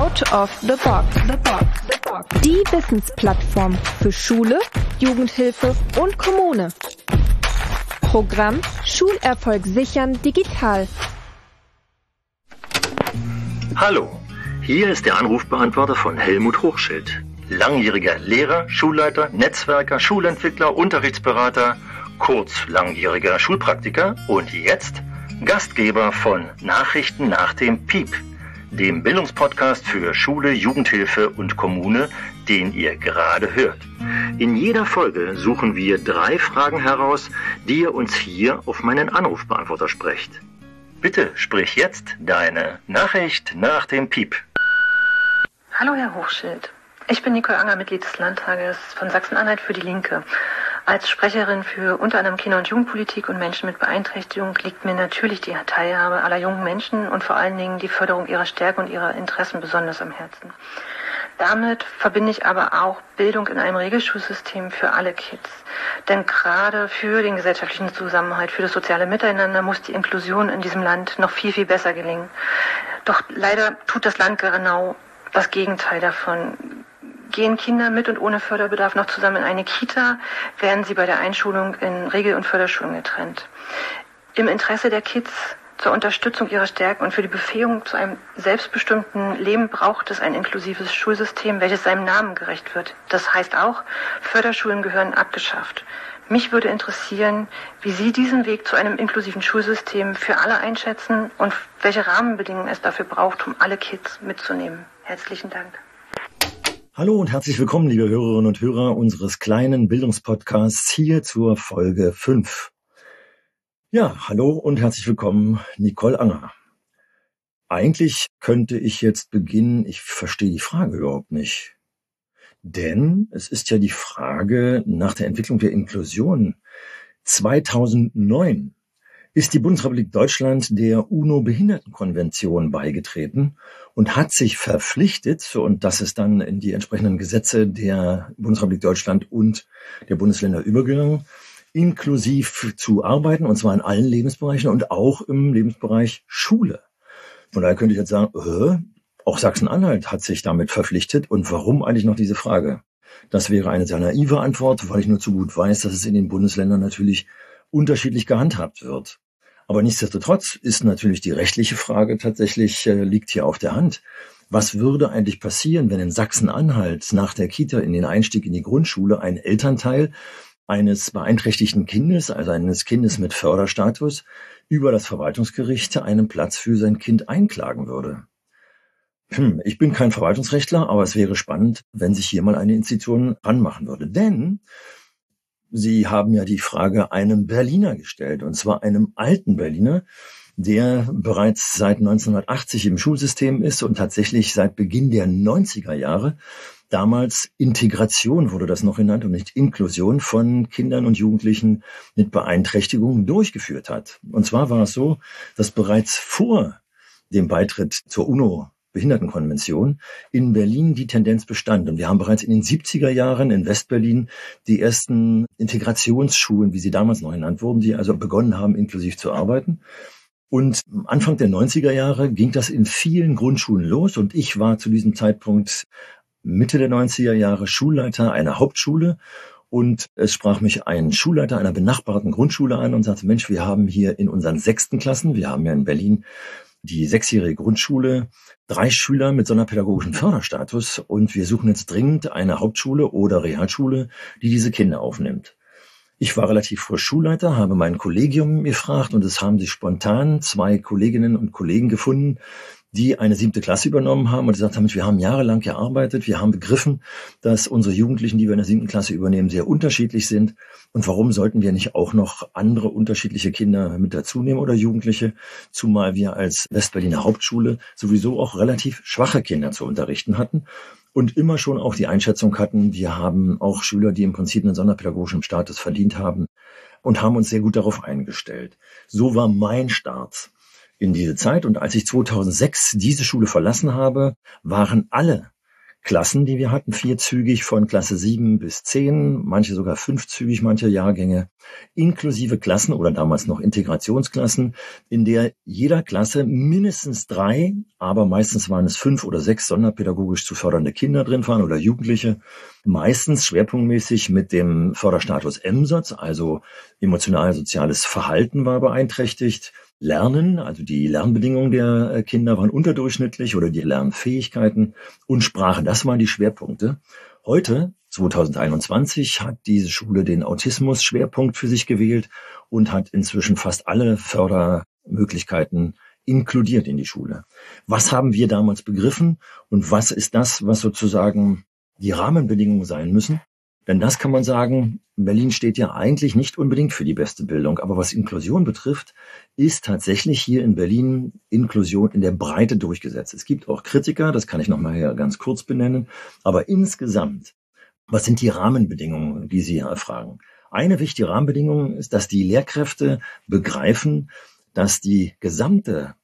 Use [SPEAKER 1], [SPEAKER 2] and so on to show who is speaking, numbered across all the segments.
[SPEAKER 1] Out of the Box. The Box. The Box. Die Wissensplattform für Schule, Jugendhilfe und Kommune. Programm Schulerfolg sichern digital.
[SPEAKER 2] Hallo, hier ist der Anrufbeantworter von Helmut Hochschild. Langjähriger Lehrer, Schulleiter, Netzwerker, Schulentwickler, Unterrichtsberater, kurz langjähriger Schulpraktiker und jetzt Gastgeber von Nachrichten nach dem Piep dem Bildungspodcast für Schule, Jugendhilfe und Kommune, den ihr gerade hört. In jeder Folge suchen wir drei Fragen heraus, die ihr uns hier auf meinen Anrufbeantworter sprecht. Bitte sprich jetzt deine Nachricht nach dem Piep.
[SPEAKER 3] Hallo Herr Hochschild. Ich bin Nicole Anger, Mitglied des Landtages von Sachsen-Anhalt für die Linke. Als Sprecherin für unter anderem Kinder- und Jugendpolitik und Menschen mit Beeinträchtigung liegt mir natürlich die Teilhabe aller jungen Menschen und vor allen Dingen die Förderung ihrer Stärke und ihrer Interessen besonders am Herzen. Damit verbinde ich aber auch Bildung in einem Regelschulsystem für alle Kids. Denn gerade für den gesellschaftlichen Zusammenhalt, für das soziale Miteinander muss die Inklusion in diesem Land noch viel, viel besser gelingen. Doch leider tut das Land genau das Gegenteil davon. Gehen Kinder mit und ohne Förderbedarf noch zusammen in eine Kita, werden sie bei der Einschulung in Regel- und Förderschulen getrennt. Im Interesse der Kids zur Unterstützung ihrer Stärken und für die Befähigung zu einem selbstbestimmten Leben braucht es ein inklusives Schulsystem, welches seinem Namen gerecht wird. Das heißt auch, Förderschulen gehören abgeschafft. Mich würde interessieren, wie Sie diesen Weg zu einem inklusiven Schulsystem für alle einschätzen und welche Rahmenbedingungen es dafür braucht, um alle Kids mitzunehmen. Herzlichen Dank.
[SPEAKER 2] Hallo und herzlich willkommen, liebe Hörerinnen und Hörer unseres kleinen Bildungspodcasts hier zur Folge 5. Ja, hallo und herzlich willkommen, Nicole Anger. Eigentlich könnte ich jetzt beginnen, ich verstehe die Frage überhaupt nicht. Denn es ist ja die Frage nach der Entwicklung der Inklusion. 2009 ist die Bundesrepublik Deutschland der UNO-Behindertenkonvention beigetreten und hat sich verpflichtet, und das ist dann in die entsprechenden Gesetze der Bundesrepublik Deutschland und der Bundesländer übergegangen, inklusiv zu arbeiten, und zwar in allen Lebensbereichen und auch im Lebensbereich Schule. Von daher könnte ich jetzt sagen, äh, auch Sachsen-Anhalt hat sich damit verpflichtet. Und warum eigentlich noch diese Frage? Das wäre eine sehr naive Antwort, weil ich nur zu gut weiß, dass es in den Bundesländern natürlich unterschiedlich gehandhabt wird. Aber nichtsdestotrotz ist natürlich die rechtliche Frage tatsächlich, äh, liegt hier auf der Hand. Was würde eigentlich passieren, wenn in Sachsen-Anhalt nach der Kita in den Einstieg in die Grundschule ein Elternteil eines beeinträchtigten Kindes, also eines Kindes mit Förderstatus, über das Verwaltungsgericht einen Platz für sein Kind einklagen würde? Hm, ich bin kein Verwaltungsrechtler, aber es wäre spannend, wenn sich hier mal eine Institution ranmachen würde. Denn Sie haben ja die Frage einem Berliner gestellt, und zwar einem alten Berliner, der bereits seit 1980 im Schulsystem ist und tatsächlich seit Beginn der 90er Jahre damals Integration wurde das noch genannt und nicht Inklusion von Kindern und Jugendlichen mit Beeinträchtigungen durchgeführt hat. Und zwar war es so, dass bereits vor dem Beitritt zur UNO Behindertenkonvention in Berlin die Tendenz bestand. Und wir haben bereits in den 70er Jahren in Westberlin die ersten Integrationsschulen, wie sie damals noch genannt wurden, die also begonnen haben, inklusiv zu arbeiten. Und Anfang der 90er Jahre ging das in vielen Grundschulen los und ich war zu diesem Zeitpunkt Mitte der 90er Jahre Schulleiter einer Hauptschule und es sprach mich ein Schulleiter einer benachbarten Grundschule an und sagte, Mensch, wir haben hier in unseren sechsten Klassen, wir haben ja in Berlin die sechsjährige Grundschule, drei Schüler mit sonderpädagogischen Förderstatus und wir suchen jetzt dringend eine Hauptschule oder Realschule, die diese Kinder aufnimmt. Ich war relativ frisch Schulleiter, habe mein Kollegium gefragt und es haben sich spontan zwei Kolleginnen und Kollegen gefunden, die eine siebte Klasse übernommen haben und gesagt haben, wir haben jahrelang gearbeitet, wir haben begriffen, dass unsere Jugendlichen, die wir in der siebten Klasse übernehmen, sehr unterschiedlich sind. Und warum sollten wir nicht auch noch andere unterschiedliche Kinder mit dazu nehmen oder Jugendliche, zumal wir als Westberliner Hauptschule sowieso auch relativ schwache Kinder zu unterrichten hatten und immer schon auch die Einschätzung hatten, wir haben auch Schüler, die im Prinzip einen sonderpädagogischen Status verdient haben und haben uns sehr gut darauf eingestellt. So war mein Start in diese Zeit. Und als ich 2006 diese Schule verlassen habe, waren alle Klassen, die wir hatten, vierzügig von Klasse sieben bis zehn, manche sogar fünfzügig, manche Jahrgänge, inklusive Klassen oder damals noch Integrationsklassen, in der jeder Klasse mindestens drei, aber meistens waren es fünf oder sechs sonderpädagogisch zu fördernde Kinder drin waren oder Jugendliche, meistens schwerpunktmäßig mit dem Förderstatus MSOTS, also emotional-soziales Verhalten war beeinträchtigt, Lernen, also die Lernbedingungen der äh, Kinder waren unterdurchschnittlich oder die Lernfähigkeiten und Sprache, das waren die Schwerpunkte. Heute, 2021, hat diese Schule den Autismus-Schwerpunkt für sich gewählt und hat inzwischen fast alle Fördermöglichkeiten inkludiert in die Schule. Was haben wir damals begriffen und was ist das, was sozusagen die Rahmenbedingungen sein müssen, denn das kann man sagen, Berlin steht ja eigentlich nicht unbedingt für die beste Bildung. Aber was Inklusion betrifft, ist tatsächlich hier in Berlin Inklusion in der Breite durchgesetzt. Es gibt auch Kritiker, das kann ich nochmal hier ganz kurz benennen. Aber insgesamt, was sind die Rahmenbedingungen, die Sie erfragen? Eine wichtige Rahmenbedingung ist, dass die Lehrkräfte begreifen, dass die gesamte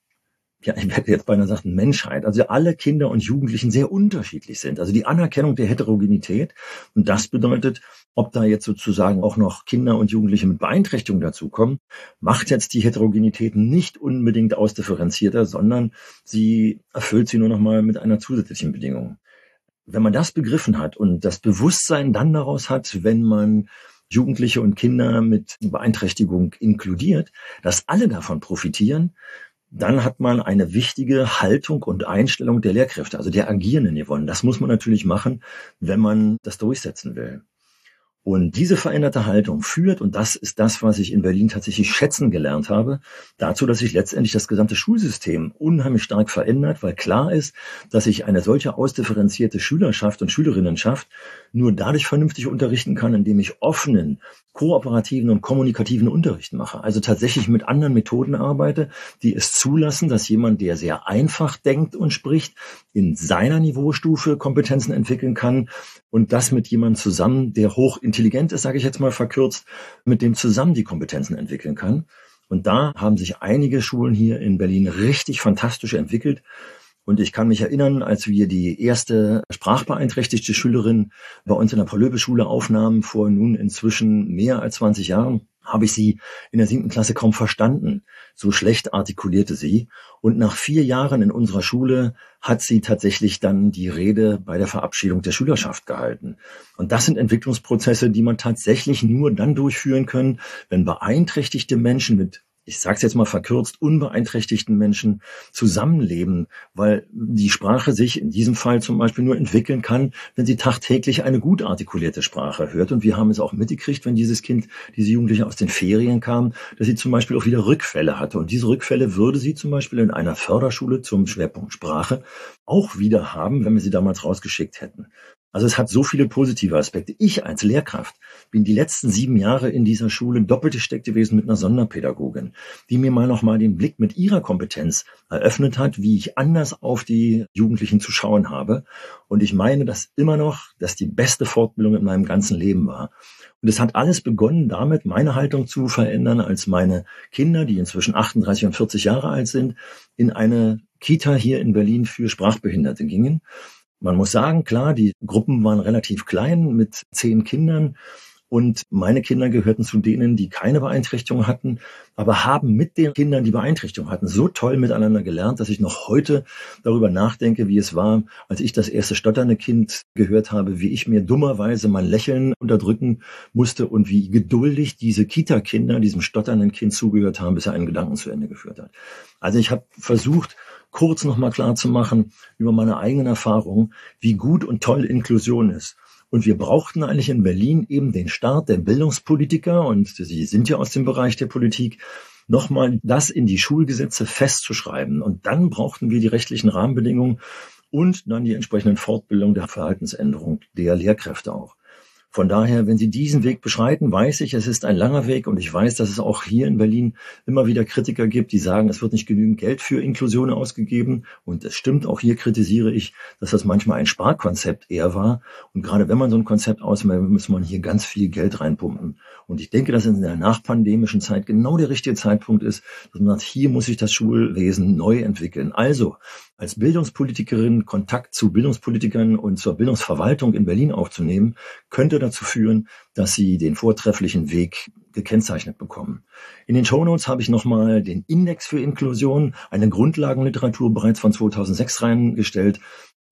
[SPEAKER 2] ja, ich werde jetzt beinahe sagen, Menschheit, also alle Kinder und Jugendlichen sehr unterschiedlich sind. Also die Anerkennung der Heterogenität. Und das bedeutet, ob da jetzt sozusagen auch noch Kinder und Jugendliche mit Beeinträchtigung dazukommen, macht jetzt die Heterogenität nicht unbedingt ausdifferenzierter, sondern sie erfüllt sie nur noch mal mit einer zusätzlichen Bedingung. Wenn man das begriffen hat und das Bewusstsein dann daraus hat, wenn man Jugendliche und Kinder mit Beeinträchtigung inkludiert, dass alle davon profitieren, dann hat man eine wichtige Haltung und Einstellung der Lehrkräfte, also der Agierenden gewonnen. Das muss man natürlich machen, wenn man das durchsetzen will. Und diese veränderte Haltung führt, und das ist das, was ich in Berlin tatsächlich schätzen gelernt habe, dazu, dass sich letztendlich das gesamte Schulsystem unheimlich stark verändert, weil klar ist, dass sich eine solche ausdifferenzierte Schülerschaft und Schülerinnenschaft nur dadurch vernünftig unterrichten kann, indem ich offenen, kooperativen und kommunikativen Unterricht mache. Also tatsächlich mit anderen Methoden arbeite, die es zulassen, dass jemand, der sehr einfach denkt und spricht, in seiner Niveaustufe Kompetenzen entwickeln kann und das mit jemandem zusammen, der hochintelligent ist, sage ich jetzt mal verkürzt, mit dem zusammen die Kompetenzen entwickeln kann. Und da haben sich einige Schulen hier in Berlin richtig fantastisch entwickelt. Und ich kann mich erinnern, als wir die erste sprachbeeinträchtigte Schülerin bei uns in der Paul-Löbe-Schule aufnahmen, vor nun inzwischen mehr als 20 Jahren, habe ich sie in der siebten Klasse kaum verstanden. So schlecht artikulierte sie. Und nach vier Jahren in unserer Schule hat sie tatsächlich dann die Rede bei der Verabschiedung der Schülerschaft gehalten. Und das sind Entwicklungsprozesse, die man tatsächlich nur dann durchführen können, wenn beeinträchtigte Menschen mit ich sage es jetzt mal verkürzt, unbeeinträchtigten Menschen zusammenleben, weil die Sprache sich in diesem Fall zum Beispiel nur entwickeln kann, wenn sie tagtäglich eine gut artikulierte Sprache hört. Und wir haben es auch mitgekriegt, wenn dieses Kind, diese Jugendliche aus den Ferien kam, dass sie zum Beispiel auch wieder Rückfälle hatte. Und diese Rückfälle würde sie zum Beispiel in einer Förderschule zum Schwerpunkt Sprache auch wieder haben, wenn wir sie damals rausgeschickt hätten. Also es hat so viele positive Aspekte. Ich als Lehrkraft bin die letzten sieben Jahre in dieser Schule doppelt gesteckt gewesen mit einer Sonderpädagogin, die mir mal nochmal den Blick mit ihrer Kompetenz eröffnet hat, wie ich anders auf die Jugendlichen zu schauen habe. Und ich meine das immer noch, dass die beste Fortbildung in meinem ganzen Leben war. Und es hat alles begonnen damit, meine Haltung zu verändern, als meine Kinder, die inzwischen 38 und 40 Jahre alt sind, in eine Kita hier in Berlin für Sprachbehinderte gingen man muss sagen, klar, die Gruppen waren relativ klein mit zehn Kindern. Und meine Kinder gehörten zu denen, die keine Beeinträchtigung hatten, aber haben mit den Kindern, die Beeinträchtigung hatten, so toll miteinander gelernt, dass ich noch heute darüber nachdenke, wie es war, als ich das erste stotternde Kind gehört habe, wie ich mir dummerweise mein Lächeln unterdrücken musste und wie geduldig diese Kita-Kinder diesem stotternden Kind zugehört haben, bis er einen Gedanken zu Ende geführt hat. Also ich habe versucht, kurz nochmal klar zu machen über meine eigenen Erfahrungen, wie gut und toll Inklusion ist. Und wir brauchten eigentlich in Berlin eben den Start der Bildungspolitiker, und Sie sind ja aus dem Bereich der Politik, nochmal das in die Schulgesetze festzuschreiben. Und dann brauchten wir die rechtlichen Rahmenbedingungen und dann die entsprechenden Fortbildung der Verhaltensänderung der Lehrkräfte auch. Von daher, wenn Sie diesen Weg beschreiten, weiß ich, es ist ein langer Weg und ich weiß, dass es auch hier in Berlin immer wieder Kritiker gibt, die sagen, es wird nicht genügend Geld für Inklusion ausgegeben. Und es stimmt, auch hier kritisiere ich, dass das manchmal ein Sparkonzept eher war. Und gerade wenn man so ein Konzept ausmeldet, muss man hier ganz viel Geld reinpumpen. Und ich denke, dass in der nachpandemischen Zeit genau der richtige Zeitpunkt ist, dass man sagt, hier muss sich das Schulwesen neu entwickeln. Also, als Bildungspolitikerin Kontakt zu Bildungspolitikern und zur Bildungsverwaltung in Berlin aufzunehmen, könnte dazu führen, dass Sie den vortrefflichen Weg gekennzeichnet bekommen. In den Shownotes habe ich nochmal den Index für Inklusion, eine Grundlagenliteratur bereits von 2006 reingestellt,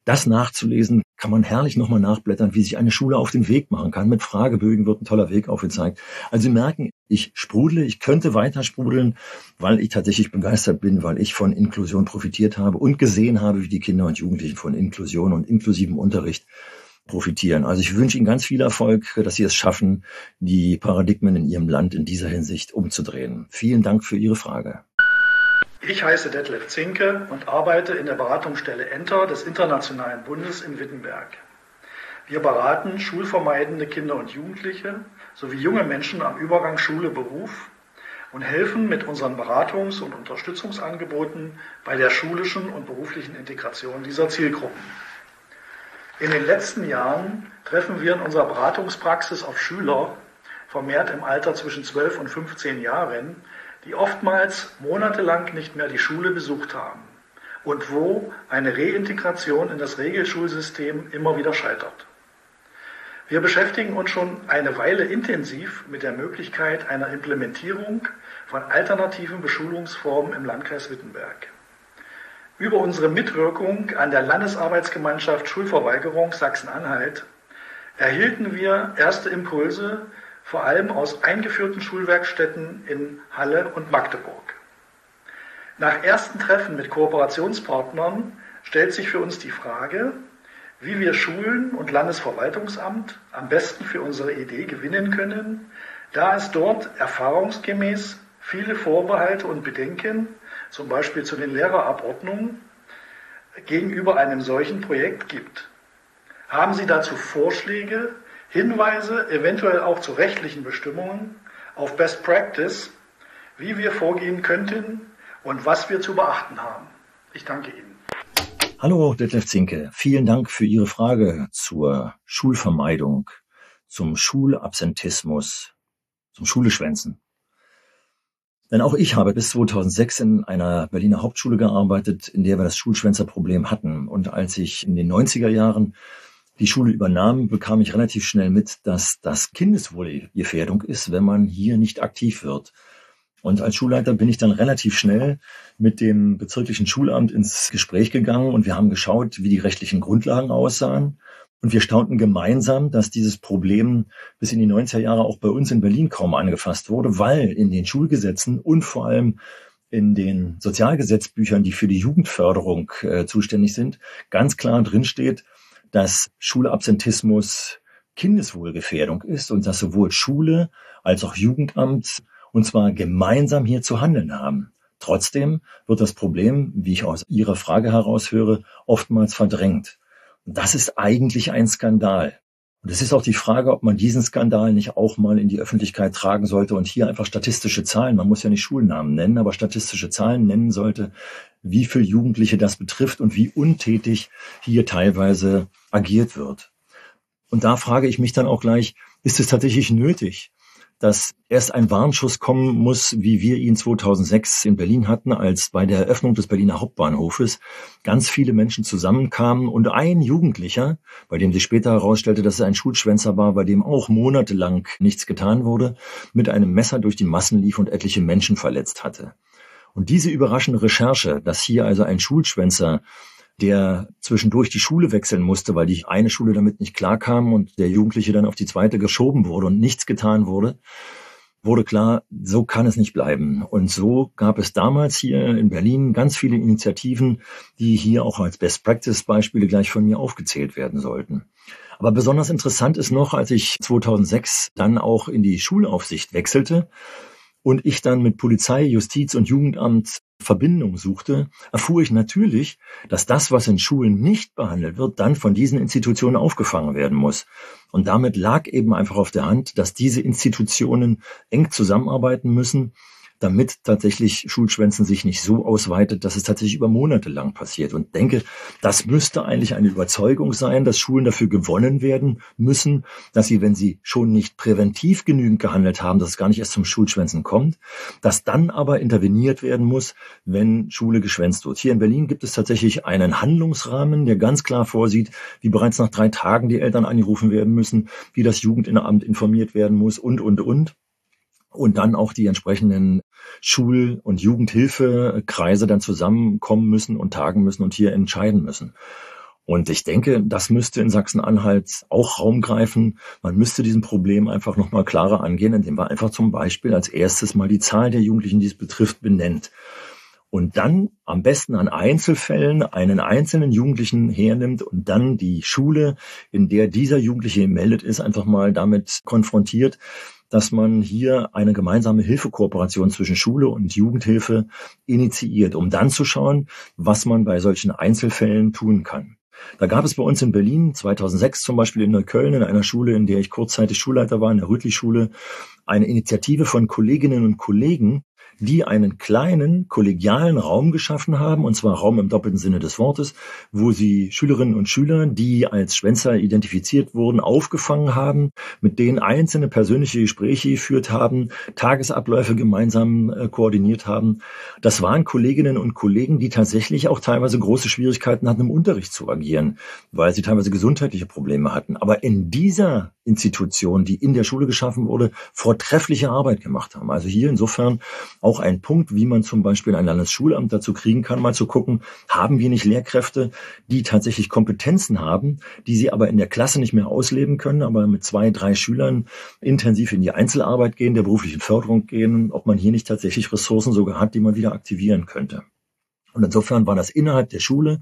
[SPEAKER 2] das nachzulesen, kann man herrlich nochmal nachblättern, wie sich eine Schule auf den Weg machen kann. Mit Fragebögen wird ein toller Weg aufgezeigt. Also Sie merken, ich sprudle, ich könnte weiter sprudeln, weil ich tatsächlich begeistert bin, weil ich von Inklusion profitiert habe und gesehen habe, wie die Kinder und Jugendlichen von Inklusion und inklusivem Unterricht profitieren. Also ich wünsche Ihnen ganz viel Erfolg, dass Sie es schaffen, die Paradigmen in Ihrem Land in dieser Hinsicht umzudrehen. Vielen Dank für Ihre Frage.
[SPEAKER 4] Ich heiße Detlef Zinke und arbeite in der Beratungsstelle Enter des Internationalen Bundes in Wittenberg. Wir beraten schulvermeidende Kinder und Jugendliche sowie junge Menschen am Übergang Schule-Beruf und helfen mit unseren Beratungs- und Unterstützungsangeboten bei der schulischen und beruflichen Integration dieser Zielgruppen. In den letzten Jahren treffen wir in unserer Beratungspraxis auf Schüler, vermehrt im Alter zwischen 12 und 15 Jahren, die oftmals monatelang nicht mehr die Schule besucht haben und wo eine Reintegration in das Regelschulsystem immer wieder scheitert. Wir beschäftigen uns schon eine Weile intensiv mit der Möglichkeit einer Implementierung von alternativen Beschulungsformen im Landkreis Wittenberg. Über unsere Mitwirkung an der Landesarbeitsgemeinschaft Schulverweigerung Sachsen-Anhalt erhielten wir erste Impulse vor allem aus eingeführten Schulwerkstätten in Halle und Magdeburg. Nach ersten Treffen mit Kooperationspartnern stellt sich für uns die Frage, wie wir Schulen und Landesverwaltungsamt am besten für unsere Idee gewinnen können, da es dort erfahrungsgemäß viele Vorbehalte und Bedenken, zum Beispiel zu den Lehrerabordnungen, gegenüber einem solchen Projekt gibt. Haben Sie dazu Vorschläge, Hinweise, eventuell auch zu rechtlichen Bestimmungen, auf Best Practice, wie wir vorgehen könnten und was wir zu beachten haben. Ich danke Ihnen.
[SPEAKER 2] Hallo, Detlef Zinke. Vielen Dank für Ihre Frage zur Schulvermeidung, zum Schulabsentismus, zum Schuleschwänzen. Denn auch ich habe bis 2006 in einer Berliner Hauptschule gearbeitet, in der wir das Schulschwänzerproblem hatten. Und als ich in den 90er Jahren die Schule übernahm, bekam ich relativ schnell mit, dass das Kindeswohlgefährdung ist, wenn man hier nicht aktiv wird. Und als Schulleiter bin ich dann relativ schnell mit dem bezirklichen Schulamt ins Gespräch gegangen und wir haben geschaut, wie die rechtlichen Grundlagen aussahen. Und wir staunten gemeinsam, dass dieses Problem bis in die 90er Jahre auch bei uns in Berlin kaum angefasst wurde, weil in den Schulgesetzen und vor allem in den Sozialgesetzbüchern, die für die Jugendförderung äh, zuständig sind, ganz klar drinsteht, dass Schulabsentismus Kindeswohlgefährdung ist und dass sowohl Schule als auch Jugendamt und zwar gemeinsam hier zu handeln haben. Trotzdem wird das Problem, wie ich aus Ihrer Frage heraushöre, oftmals verdrängt. Und das ist eigentlich ein Skandal. Und es ist auch die Frage, ob man diesen Skandal nicht auch mal in die Öffentlichkeit tragen sollte und hier einfach statistische Zahlen, man muss ja nicht Schulnamen nennen, aber statistische Zahlen nennen sollte, wie viele Jugendliche das betrifft und wie untätig hier teilweise agiert wird. Und da frage ich mich dann auch gleich, ist es tatsächlich nötig, dass erst ein Warnschuss kommen muss, wie wir ihn 2006 in Berlin hatten, als bei der Eröffnung des Berliner Hauptbahnhofes ganz viele Menschen zusammenkamen und ein Jugendlicher, bei dem sich später herausstellte, dass er ein Schulschwänzer war, bei dem auch monatelang nichts getan wurde, mit einem Messer durch die Massen lief und etliche Menschen verletzt hatte. Und diese überraschende Recherche, dass hier also ein Schulschwänzer, der zwischendurch die Schule wechseln musste, weil die eine Schule damit nicht klarkam und der Jugendliche dann auf die zweite geschoben wurde und nichts getan wurde, wurde klar, so kann es nicht bleiben. Und so gab es damals hier in Berlin ganz viele Initiativen, die hier auch als Best Practice Beispiele gleich von mir aufgezählt werden sollten. Aber besonders interessant ist noch, als ich 2006 dann auch in die Schulaufsicht wechselte, und ich dann mit Polizei, Justiz und Jugendamt Verbindung suchte, erfuhr ich natürlich, dass das, was in Schulen nicht behandelt wird, dann von diesen Institutionen aufgefangen werden muss. Und damit lag eben einfach auf der Hand, dass diese Institutionen eng zusammenarbeiten müssen, damit tatsächlich Schulschwänzen sich nicht so ausweitet, dass es tatsächlich über Monate lang passiert. Und denke, das müsste eigentlich eine Überzeugung sein, dass Schulen dafür gewonnen werden müssen, dass sie, wenn sie schon nicht präventiv genügend gehandelt haben, dass es gar nicht erst zum Schulschwänzen kommt, dass dann aber interveniert werden muss, wenn Schule geschwänzt wird. Hier in Berlin gibt es tatsächlich einen Handlungsrahmen, der ganz klar vorsieht, wie bereits nach drei Tagen die Eltern angerufen werden müssen, wie das Jugendinnenamt informiert werden muss und, und, und und dann auch die entsprechenden Schul- und Jugendhilfekreise dann zusammenkommen müssen und tagen müssen und hier entscheiden müssen. Und ich denke, das müsste in Sachsen-Anhalt auch Raum greifen. Man müsste diesem Problem einfach nochmal klarer angehen, indem man einfach zum Beispiel als erstes mal die Zahl der Jugendlichen, die es betrifft, benennt. Und dann am besten an Einzelfällen einen einzelnen Jugendlichen hernimmt und dann die Schule, in der dieser Jugendliche meldet ist, einfach mal damit konfrontiert, dass man hier eine gemeinsame Hilfekooperation zwischen Schule und Jugendhilfe initiiert, um dann zu schauen, was man bei solchen Einzelfällen tun kann. Da gab es bei uns in Berlin 2006 zum Beispiel in Neukölln in einer Schule, in der ich kurzzeitig Schulleiter war, in der Rütli-Schule, eine Initiative von Kolleginnen und Kollegen, die einen kleinen kollegialen Raum geschaffen haben, und zwar Raum im doppelten Sinne des Wortes, wo sie Schülerinnen und Schüler, die als Schwänzer identifiziert wurden, aufgefangen haben, mit denen einzelne persönliche Gespräche geführt haben, Tagesabläufe gemeinsam äh, koordiniert haben. Das waren Kolleginnen und Kollegen, die tatsächlich auch teilweise große Schwierigkeiten hatten, im Unterricht zu agieren, weil sie teilweise gesundheitliche Probleme hatten. Aber in dieser Institution, die in der Schule geschaffen wurde, vortreffliche Arbeit gemacht haben. Also hier insofern auch ein Punkt, wie man zum Beispiel ein Landesschulamt dazu kriegen kann, mal zu gucken, haben wir nicht Lehrkräfte, die tatsächlich Kompetenzen haben, die sie aber in der Klasse nicht mehr ausleben können, aber mit zwei, drei Schülern intensiv in die Einzelarbeit gehen, der beruflichen Förderung gehen, ob man hier nicht tatsächlich Ressourcen sogar hat, die man wieder aktivieren könnte. Und insofern war das innerhalb der Schule.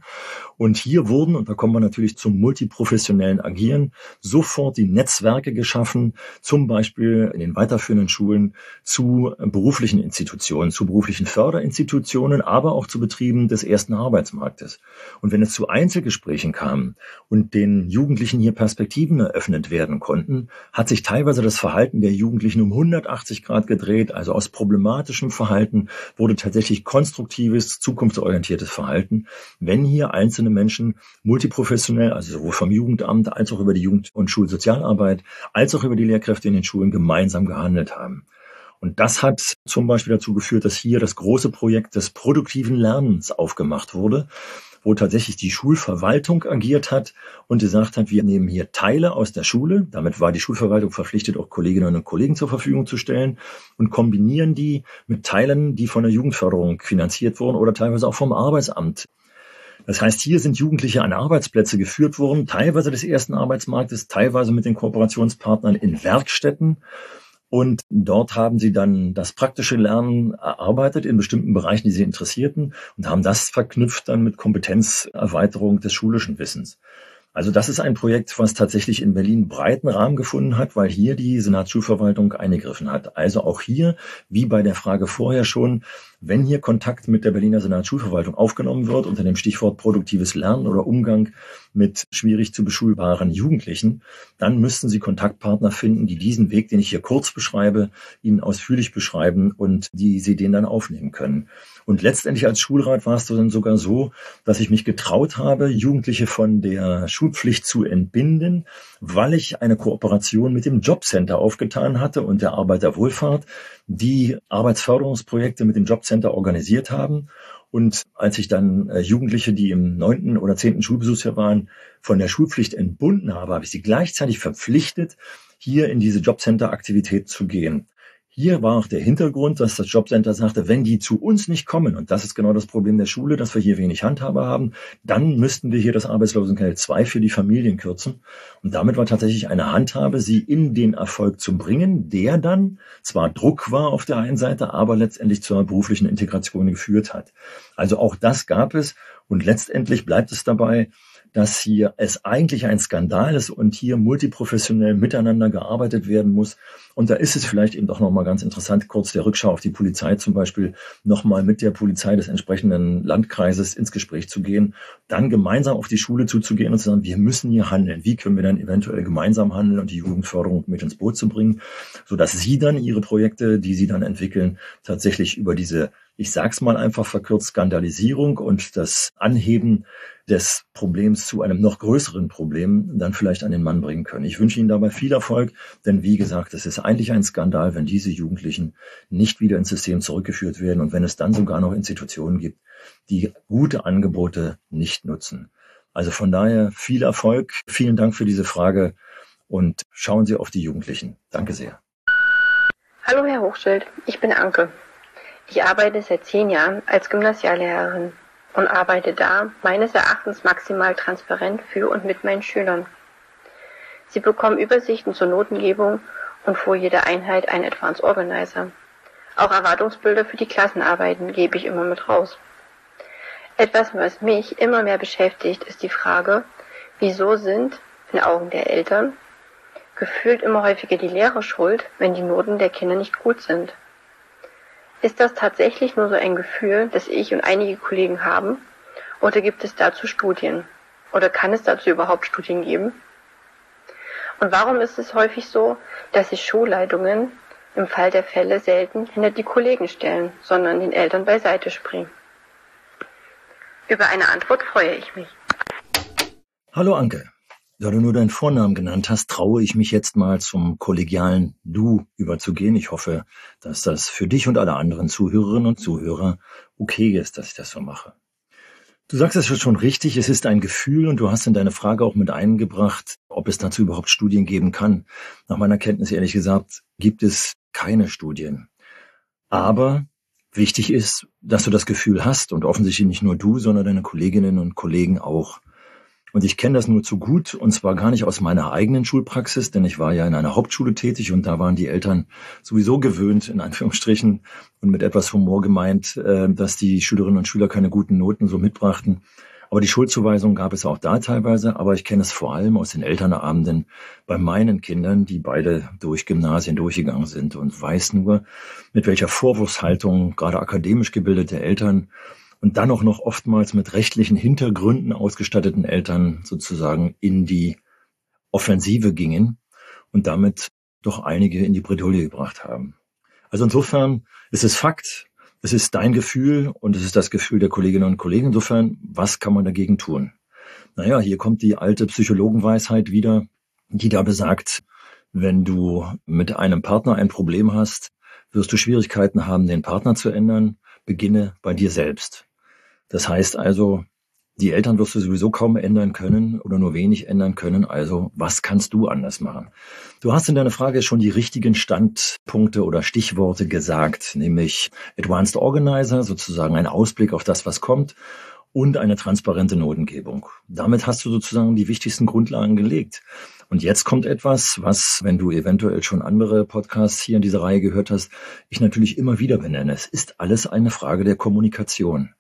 [SPEAKER 2] Und hier wurden, und da kommen wir natürlich zum multiprofessionellen Agieren, sofort die Netzwerke geschaffen, zum Beispiel in den weiterführenden Schulen zu beruflichen Institutionen, zu beruflichen Förderinstitutionen, aber auch zu Betrieben des ersten Arbeitsmarktes. Und wenn es zu Einzelgesprächen kam und den Jugendlichen hier Perspektiven eröffnet werden konnten, hat sich teilweise das Verhalten der Jugendlichen um 180 Grad gedreht. Also aus problematischem Verhalten wurde tatsächlich konstruktives, zukunfts zukunftsorientiertes Verhalten, wenn hier einzelne Menschen multiprofessionell, also sowohl vom Jugendamt als auch über die Jugend- und Schulsozialarbeit, als auch über die Lehrkräfte in den Schulen gemeinsam gehandelt haben. Und das hat zum Beispiel dazu geführt, dass hier das große Projekt des produktiven Lernens aufgemacht wurde wo tatsächlich die Schulverwaltung agiert hat und gesagt hat, wir nehmen hier Teile aus der Schule, damit war die Schulverwaltung verpflichtet, auch Kolleginnen und Kollegen zur Verfügung zu stellen und kombinieren die mit Teilen, die von der Jugendförderung finanziert wurden oder teilweise auch vom Arbeitsamt. Das heißt, hier sind Jugendliche an Arbeitsplätze geführt worden, teilweise des ersten Arbeitsmarktes, teilweise mit den Kooperationspartnern in Werkstätten und dort haben sie dann das praktische Lernen erarbeitet in bestimmten Bereichen, die sie interessierten und haben das verknüpft dann mit Kompetenzerweiterung des schulischen Wissens. Also das ist ein Projekt, was tatsächlich in Berlin breiten Rahmen gefunden hat, weil hier die Senatsschulverwaltung eingegriffen hat. Also auch hier, wie bei der Frage vorher schon, wenn hier Kontakt mit der Berliner Senatsschulverwaltung aufgenommen wird unter dem Stichwort produktives Lernen oder Umgang mit schwierig zu beschulbaren Jugendlichen, dann müssten Sie Kontaktpartner finden, die diesen Weg, den ich hier kurz beschreibe, Ihnen ausführlich beschreiben und die Sie den dann aufnehmen können. Und letztendlich als Schulrat war es dann sogar so, dass ich mich getraut habe, Jugendliche von der Schulpflicht zu entbinden, weil ich eine Kooperation mit dem Jobcenter aufgetan hatte und der Arbeiterwohlfahrt, die Arbeitsförderungsprojekte mit dem Jobcenter organisiert haben. Und als ich dann äh, Jugendliche, die im neunten oder zehnten Schulbesuchsjahr waren, von der Schulpflicht entbunden habe, habe ich sie gleichzeitig verpflichtet, hier in diese Jobcenter-Aktivität zu gehen. Hier war auch der Hintergrund, dass das Jobcenter sagte, wenn die zu uns nicht kommen, und das ist genau das Problem der Schule, dass wir hier wenig Handhabe haben, dann müssten wir hier das Arbeitslosengeld 2 für die Familien kürzen. Und damit war tatsächlich eine Handhabe, sie in den Erfolg zu bringen, der dann zwar Druck war auf der einen Seite, aber letztendlich zur beruflichen Integration geführt hat. Also auch das gab es und letztendlich bleibt es dabei, dass hier es eigentlich ein Skandal ist und hier multiprofessionell miteinander gearbeitet werden muss. Und da ist es vielleicht eben doch nochmal ganz interessant, kurz der Rückschau auf die Polizei zum Beispiel, nochmal mit der Polizei des entsprechenden Landkreises ins Gespräch zu gehen, dann gemeinsam auf die Schule zuzugehen und zu sagen, wir müssen hier handeln. Wie können wir dann eventuell gemeinsam handeln und die Jugendförderung mit ins Boot zu bringen, sodass sie dann ihre Projekte, die sie dann entwickeln, tatsächlich über diese ich sag's mal einfach verkürzt, Skandalisierung und das Anheben des Problems zu einem noch größeren Problem dann vielleicht an den Mann bringen können. Ich wünsche Ihnen dabei viel Erfolg, denn wie gesagt, es ist eigentlich ein Skandal, wenn diese Jugendlichen nicht wieder ins System zurückgeführt werden und wenn es dann sogar noch Institutionen gibt, die gute Angebote nicht nutzen. Also von daher viel Erfolg, vielen Dank für diese Frage und schauen Sie auf die Jugendlichen. Danke sehr.
[SPEAKER 5] Hallo Herr Hochschild, ich bin Anke. Ich arbeite seit zehn Jahren als Gymnasiallehrerin und arbeite da meines Erachtens maximal transparent für und mit meinen Schülern. Sie bekommen Übersichten zur Notengebung und vor jeder Einheit ein Advanced Organizer. Auch Erwartungsbilder für die Klassenarbeiten gebe ich immer mit raus. Etwas, was mich immer mehr beschäftigt, ist die Frage, wieso sind, in Augen der Eltern, gefühlt immer häufiger die Lehrer schuld, wenn die Noten der Kinder nicht gut sind. Ist das tatsächlich nur so ein Gefühl, das ich und einige Kollegen haben? Oder gibt es dazu Studien? Oder kann es dazu überhaupt Studien geben? Und warum ist es häufig so, dass sich Schulleitungen im Fall der Fälle selten hinter die Kollegen stellen, sondern den Eltern beiseite springen? Über eine Antwort freue ich mich.
[SPEAKER 2] Hallo Anke. Da du nur deinen Vornamen genannt hast, traue ich mich jetzt mal zum kollegialen Du überzugehen. Ich hoffe, dass das für dich und alle anderen Zuhörerinnen und Zuhörer okay ist, dass ich das so mache. Du sagst es schon richtig, es ist ein Gefühl und du hast in deine Frage auch mit eingebracht, ob es dazu überhaupt Studien geben kann. Nach meiner Kenntnis ehrlich gesagt gibt es keine Studien. Aber wichtig ist, dass du das Gefühl hast und offensichtlich nicht nur du, sondern deine Kolleginnen und Kollegen auch. Und ich kenne das nur zu gut, und zwar gar nicht aus meiner eigenen Schulpraxis, denn ich war ja in einer Hauptschule tätig und da waren die Eltern sowieso gewöhnt, in Anführungsstrichen, und mit etwas Humor gemeint, äh, dass die Schülerinnen und Schüler keine guten Noten so mitbrachten. Aber die Schuldzuweisung gab es auch da teilweise, aber ich kenne es vor allem aus den Elternabenden bei meinen Kindern, die beide durch Gymnasien durchgegangen sind und weiß nur, mit welcher Vorwurfshaltung gerade akademisch gebildete Eltern und dann auch noch oftmals mit rechtlichen Hintergründen ausgestatteten Eltern sozusagen in die Offensive gingen und damit doch einige in die Bredouille gebracht haben. Also insofern ist es Fakt, es ist dein Gefühl und es ist das Gefühl der Kolleginnen und Kollegen. Insofern, was kann man dagegen tun? Naja, hier kommt die alte Psychologenweisheit wieder, die da besagt, wenn du mit einem Partner ein Problem hast, wirst du Schwierigkeiten haben, den Partner zu ändern. Beginne bei dir selbst. Das heißt also, die Eltern wirst du sowieso kaum ändern können oder nur wenig ändern können. Also was kannst du anders machen? Du hast in deiner Frage schon die richtigen Standpunkte oder Stichworte gesagt, nämlich Advanced Organizer, sozusagen ein Ausblick auf das, was kommt und eine transparente Notengebung. Damit hast du sozusagen die wichtigsten Grundlagen gelegt. Und jetzt kommt etwas, was, wenn du eventuell schon andere Podcasts hier in dieser Reihe gehört hast, ich natürlich immer wieder benenne. Es ist alles eine Frage der Kommunikation.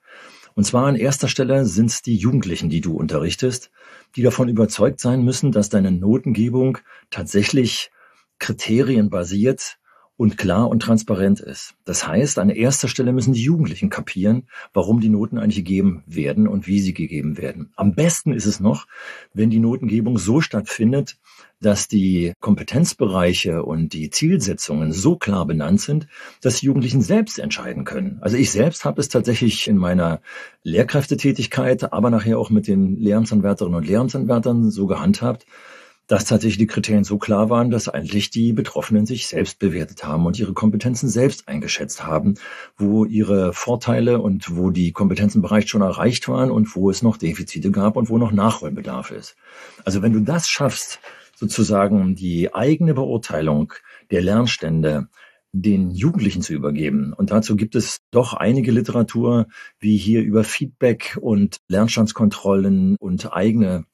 [SPEAKER 2] Und zwar an erster Stelle sind es die Jugendlichen, die du unterrichtest, die davon überzeugt sein müssen, dass deine Notengebung tatsächlich kriterienbasiert und klar und transparent ist. Das heißt, an erster Stelle müssen die Jugendlichen kapieren, warum die Noten eigentlich gegeben werden und wie sie gegeben werden. Am besten ist es noch, wenn die Notengebung so stattfindet, dass die Kompetenzbereiche und die Zielsetzungen so klar benannt sind, dass die Jugendlichen selbst entscheiden können. Also ich selbst habe es tatsächlich in meiner Lehrkräftetätigkeit, aber nachher auch mit den Lehramtsanwärterinnen und Lehramtsanwärtern so gehandhabt, dass tatsächlich die Kriterien so klar waren, dass eigentlich die Betroffenen sich selbst bewertet haben und ihre Kompetenzen selbst eingeschätzt haben, wo ihre Vorteile und wo die Kompetenzen bereits schon erreicht waren und wo es noch Defizite gab und wo noch Nachholbedarf ist. Also wenn du das schaffst, sozusagen die eigene Beurteilung der Lernstände den Jugendlichen zu übergeben. Und dazu gibt es doch einige Literatur, wie hier über Feedback und Lernstandskontrollen und eigene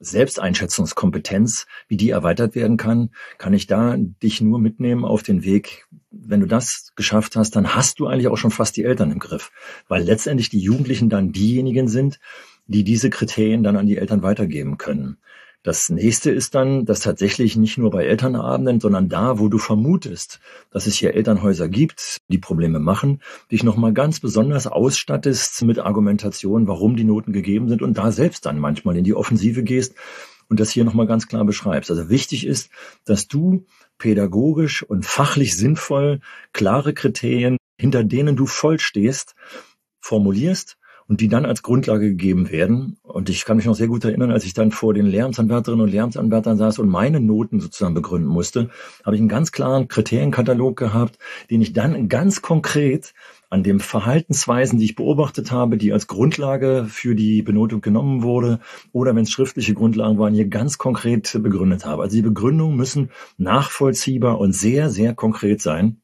[SPEAKER 2] Selbsteinschätzungskompetenz, wie die erweitert werden kann, kann ich da dich nur mitnehmen auf den Weg. Wenn du das geschafft hast, dann hast du eigentlich auch schon fast die Eltern im Griff, weil letztendlich die Jugendlichen dann diejenigen sind, die diese Kriterien dann an die Eltern weitergeben können. Das nächste ist dann, dass tatsächlich nicht nur bei Elternabenden, sondern da, wo du vermutest, dass es hier Elternhäuser gibt, die Probleme machen, dich nochmal ganz besonders ausstattest mit Argumentation, warum die Noten gegeben sind und da selbst dann manchmal in die Offensive gehst und das hier nochmal ganz klar beschreibst. Also wichtig ist, dass du pädagogisch und fachlich sinnvoll klare Kriterien, hinter denen du voll stehst, formulierst und die dann als Grundlage gegeben werden. Und ich kann mich noch sehr gut erinnern, als ich dann vor den Lehramtsanwärterinnen und Lehramtsanwärtern saß und meine Noten sozusagen begründen musste, habe ich einen ganz klaren Kriterienkatalog gehabt, den ich dann ganz konkret an den Verhaltensweisen, die ich beobachtet habe, die als Grundlage für die Benotung genommen wurde, oder wenn es schriftliche Grundlagen waren, hier ganz konkret begründet habe. Also die Begründungen müssen nachvollziehbar und sehr, sehr konkret sein.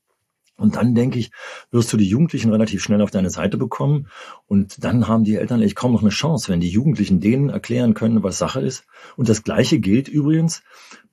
[SPEAKER 2] Und dann denke ich, wirst du die Jugendlichen relativ schnell auf deine Seite bekommen. Und dann haben die Eltern eigentlich kaum noch eine Chance, wenn die Jugendlichen denen erklären können, was Sache ist. Und das Gleiche gilt übrigens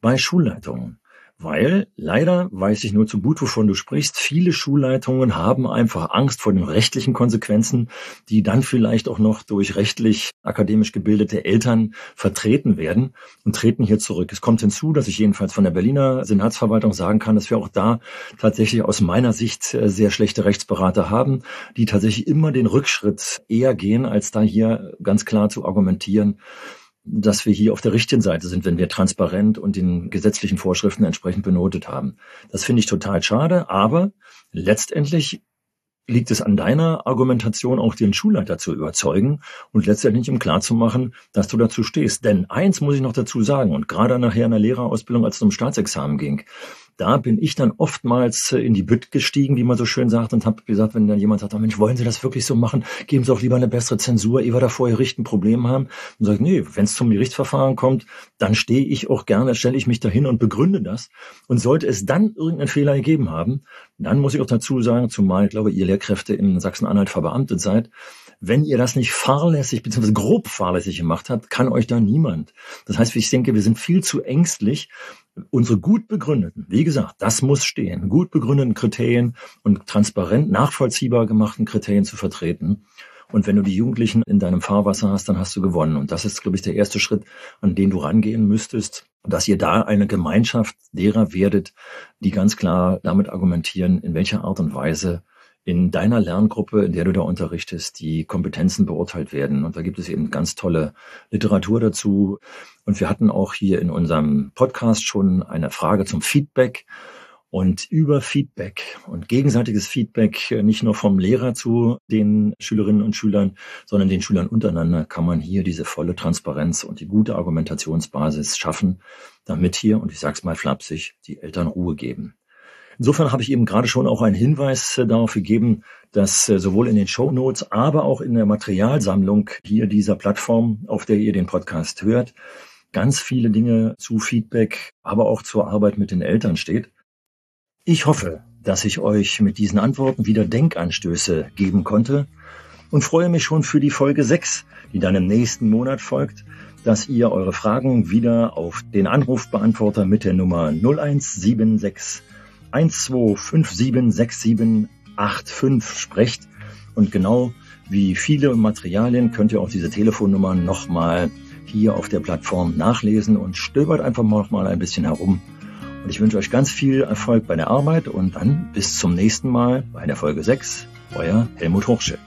[SPEAKER 2] bei Schulleitungen. Weil leider weiß ich nur zu gut, wovon du sprichst. Viele Schulleitungen haben einfach Angst vor den rechtlichen Konsequenzen, die dann vielleicht auch noch durch rechtlich akademisch gebildete Eltern vertreten werden und treten hier zurück. Es kommt hinzu, dass ich jedenfalls von der Berliner Senatsverwaltung sagen kann, dass wir auch da tatsächlich aus meiner Sicht äh, sehr schlechte Rechtsberater haben, die tatsächlich immer den Rückschritt eher gehen, als da hier ganz klar zu argumentieren, dass wir hier auf der richtigen Seite sind, wenn wir transparent und den gesetzlichen Vorschriften entsprechend benotet haben. Das finde ich total schade, aber letztendlich liegt es an deiner Argumentation, auch den Schulleiter zu überzeugen und letztendlich ihm klarzumachen, dass du dazu stehst. Denn eins muss ich noch dazu sagen, und gerade nachher in der Lehrerausbildung, als es um Staatsexamen ging, da bin ich dann oftmals äh, in die Bütt gestiegen, wie man so schön sagt, und habe gesagt, wenn dann jemand sagt, oh Mensch, wollen Sie das wirklich so machen? Geben Sie auch lieber eine bessere Zensur, ehe wir da vorher Richt ein Problem haben. Und sage, nee, wenn es zum Gerichtsverfahren kommt, dann stehe ich auch gerne, stelle ich mich dahin und begründe das. Und sollte es dann irgendeinen Fehler gegeben haben, dann muss ich auch dazu sagen, zumal ich glaube, ihr Lehrkräfte in Sachsen-Anhalt verbeamtet seid, wenn ihr das nicht fahrlässig bzw. grob fahrlässig gemacht habt, kann euch da niemand. Das heißt, ich denke, wir sind viel zu ängstlich, unsere gut begründeten, wie gesagt, das muss stehen, gut begründeten Kriterien und transparent nachvollziehbar gemachten Kriterien zu vertreten. Und wenn du die Jugendlichen in deinem Fahrwasser hast, dann hast du gewonnen. Und das ist, glaube ich, der erste Schritt, an den du rangehen müsstest, dass ihr da eine Gemeinschaft derer werdet, die ganz klar damit argumentieren, in welcher Art und Weise in deiner Lerngruppe, in der du da unterrichtest, die Kompetenzen beurteilt werden. Und da gibt es eben ganz tolle Literatur dazu. Und wir hatten auch hier in unserem Podcast schon eine Frage zum Feedback. Und über Feedback und gegenseitiges Feedback nicht nur vom Lehrer zu den Schülerinnen und Schülern, sondern den Schülern untereinander kann man hier diese volle Transparenz und die gute Argumentationsbasis schaffen, damit hier, und ich sage es mal flapsig, die Eltern Ruhe geben. Insofern habe ich eben gerade schon auch einen Hinweis äh, darauf gegeben, dass äh, sowohl in den Show Notes, aber auch in der Materialsammlung hier dieser Plattform, auf der ihr den Podcast hört, ganz viele Dinge zu Feedback, aber auch zur Arbeit mit den Eltern steht. Ich hoffe, dass ich euch mit diesen Antworten wieder Denkanstöße geben konnte und freue mich schon für die Folge 6, die dann im nächsten Monat folgt, dass ihr eure Fragen wieder auf den Anrufbeantworter mit der Nummer 0176 12576785 sprecht. Und genau wie viele Materialien könnt ihr auch diese Telefonnummer nochmal hier auf der Plattform nachlesen und stöbert einfach noch mal ein bisschen herum. Und ich wünsche euch ganz viel Erfolg bei der Arbeit und dann bis zum nächsten Mal bei der Folge 6. Euer Helmut Hochschild.